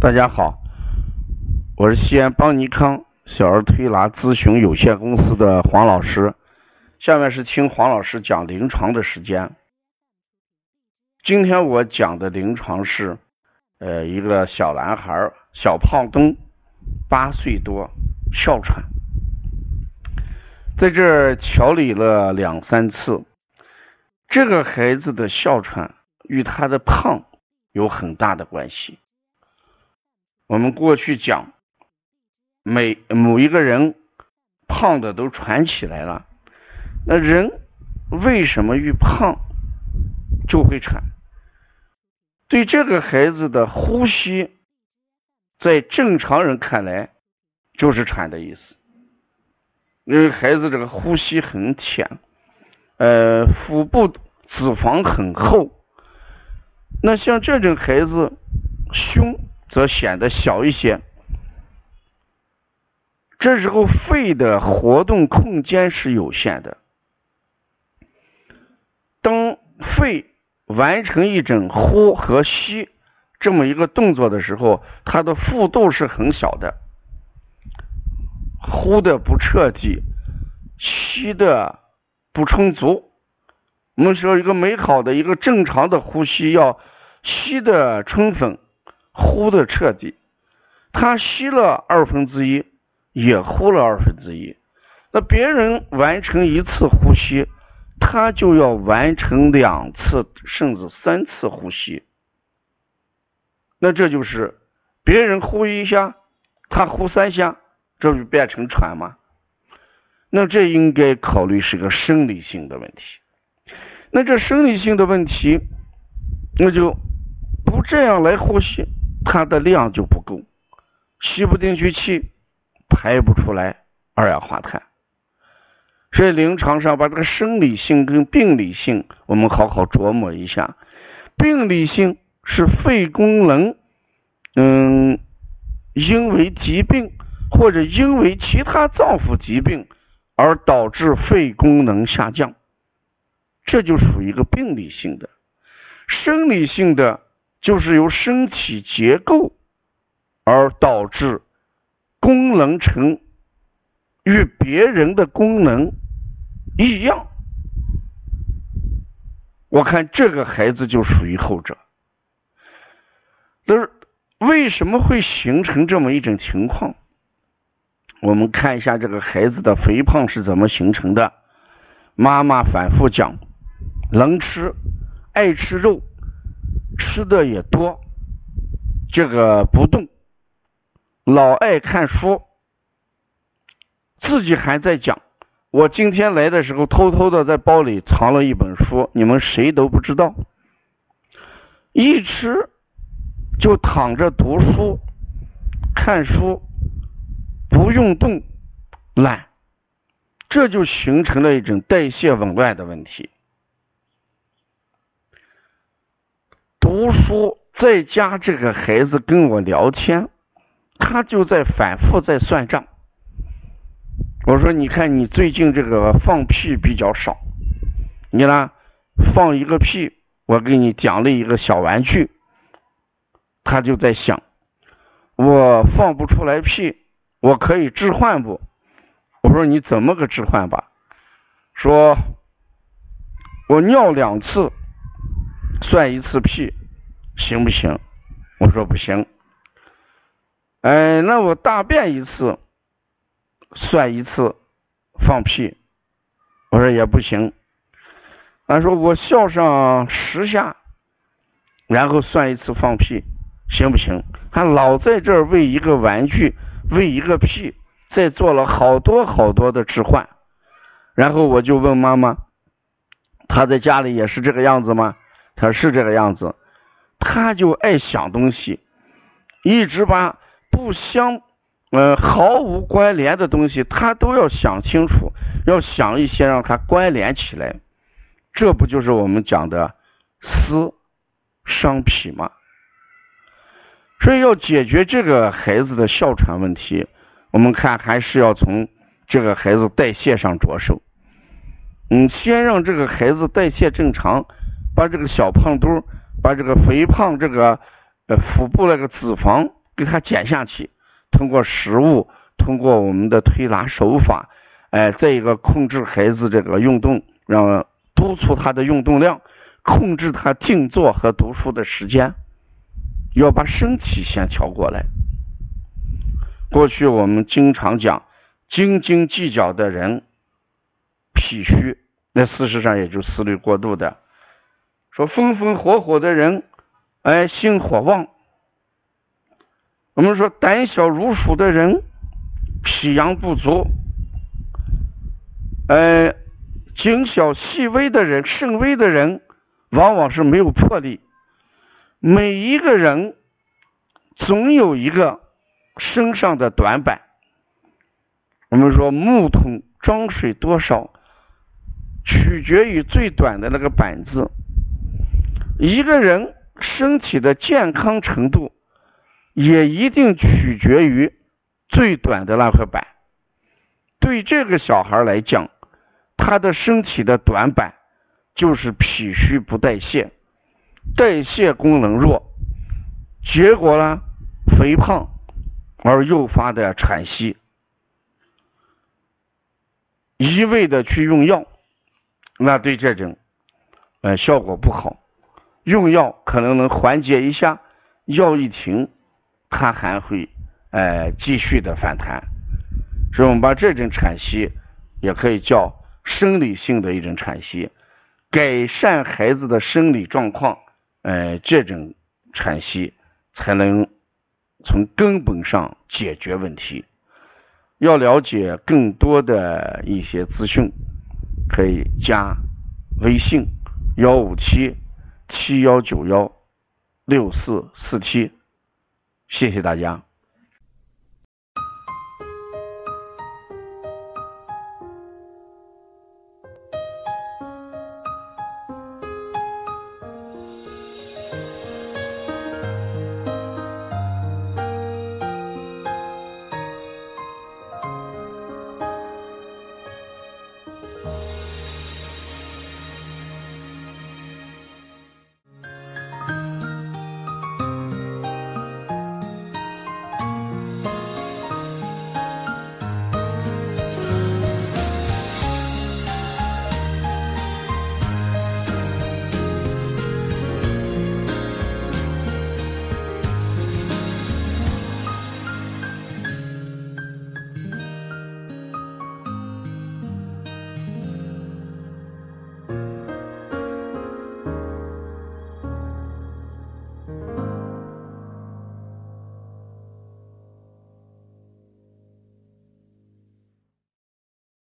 大家好，我是西安邦尼康小儿推拿咨询有限公司的黄老师。下面是听黄老师讲临床的时间。今天我讲的临床是，呃，一个小男孩小胖墩，八岁多，哮喘，在这调理了两三次。这个孩子的哮喘与他的胖有很大的关系。我们过去讲，每某一个人胖的都喘起来了，那人为什么遇胖就会喘？对这个孩子的呼吸，在正常人看来就是喘的意思，因为孩子这个呼吸很浅。呃，腹部脂肪很厚，那像这种孩子，胸则显得小一些。这时候肺的活动空间是有限的。当肺完成一种呼和吸这么一个动作的时候，它的幅度是很小的，呼的不彻底，吸的。不充足。我们说一个美好的一个正常的呼吸，要吸的充分，呼的彻底。他吸了二分之一，也呼了二分之一。那别人完成一次呼吸，他就要完成两次甚至三次呼吸。那这就是别人呼一下，他呼三下，这就变成喘吗？那这应该考虑是个生理性的问题。那这生理性的问题，那就不这样来呼吸，它的量就不够，吸不进去气，排不出来二氧化碳。所以临床上把这个生理性跟病理性，我们好好琢磨一下。病理性是肺功能，嗯，因为疾病或者因为其他脏腑疾病。而导致肺功能下降，这就属于一个病理性的。生理性的就是由身体结构而导致功能成与别人的功能异样。我看这个孩子就属于后者。但是为什么会形成这么一种情况？我们看一下这个孩子的肥胖是怎么形成的。妈妈反复讲，能吃，爱吃肉，吃的也多，这个不动，老爱看书，自己还在讲。我今天来的时候，偷偷的在包里藏了一本书，你们谁都不知道。一吃就躺着读书，看书。不用动，懒，这就形成了一种代谢紊乱的问题。读书在家，这个孩子跟我聊天，他就在反复在算账。我说：“你看，你最近这个放屁比较少，你呢放一个屁，我给你奖励一个小玩具。”他就在想，我放不出来屁。我可以置换不？我说你怎么个置换吧？说，我尿两次算一次屁，行不行？我说不行。哎，那我大便一次算一次放屁，我说也不行。他说我笑上十下，然后算一次放屁，行不行？他老在这儿为一个玩具。为一个屁，再做了好多好多的置换，然后我就问妈妈：“他在家里也是这个样子吗？”他：“是这个样子。”他就爱想东西，一直把不相呃毫无关联的东西，他都要想清楚，要想一些让他关联起来。这不就是我们讲的思伤脾吗？所以要解决这个孩子的哮喘问题，我们看还是要从这个孩子代谢上着手。嗯，先让这个孩子代谢正常，把这个小胖墩把这个肥胖这个呃腹部那个脂肪给它减下去。通过食物，通过我们的推拿手法，哎，再一个控制孩子这个运动，让督促他的运动量，控制他静坐和读书的时间，要把身体先调过来。过去我们经常讲，斤斤计较的人，脾虚，那事实上也就思虑过度的。说风风火火的人，哎，心火旺。我们说胆小如鼠的人，脾阳不足。哎，谨小细微的人，慎微的人，往往是没有魄力。每一个人总有一个身上的短板。我们说木桶装水多少，取决于最短的那个板子。一个人身体的健康程度，也一定取决于最短的那块板。对这个小孩来讲，他的身体的短板就是脾虚不代谢，代谢功能弱，结果呢，肥胖而诱发的喘息。一味的去用药，那对这种，呃，效果不好。用药可能能缓解一下，药一停，它还会呃继续的反弹。所以我们把这种喘息也可以叫生理性的一种喘息，改善孩子的生理状况，呃，这种喘息才能从根本上解决问题。要了解更多的一些资讯，可以加微信幺五七。七幺九幺六四四七，谢谢大家。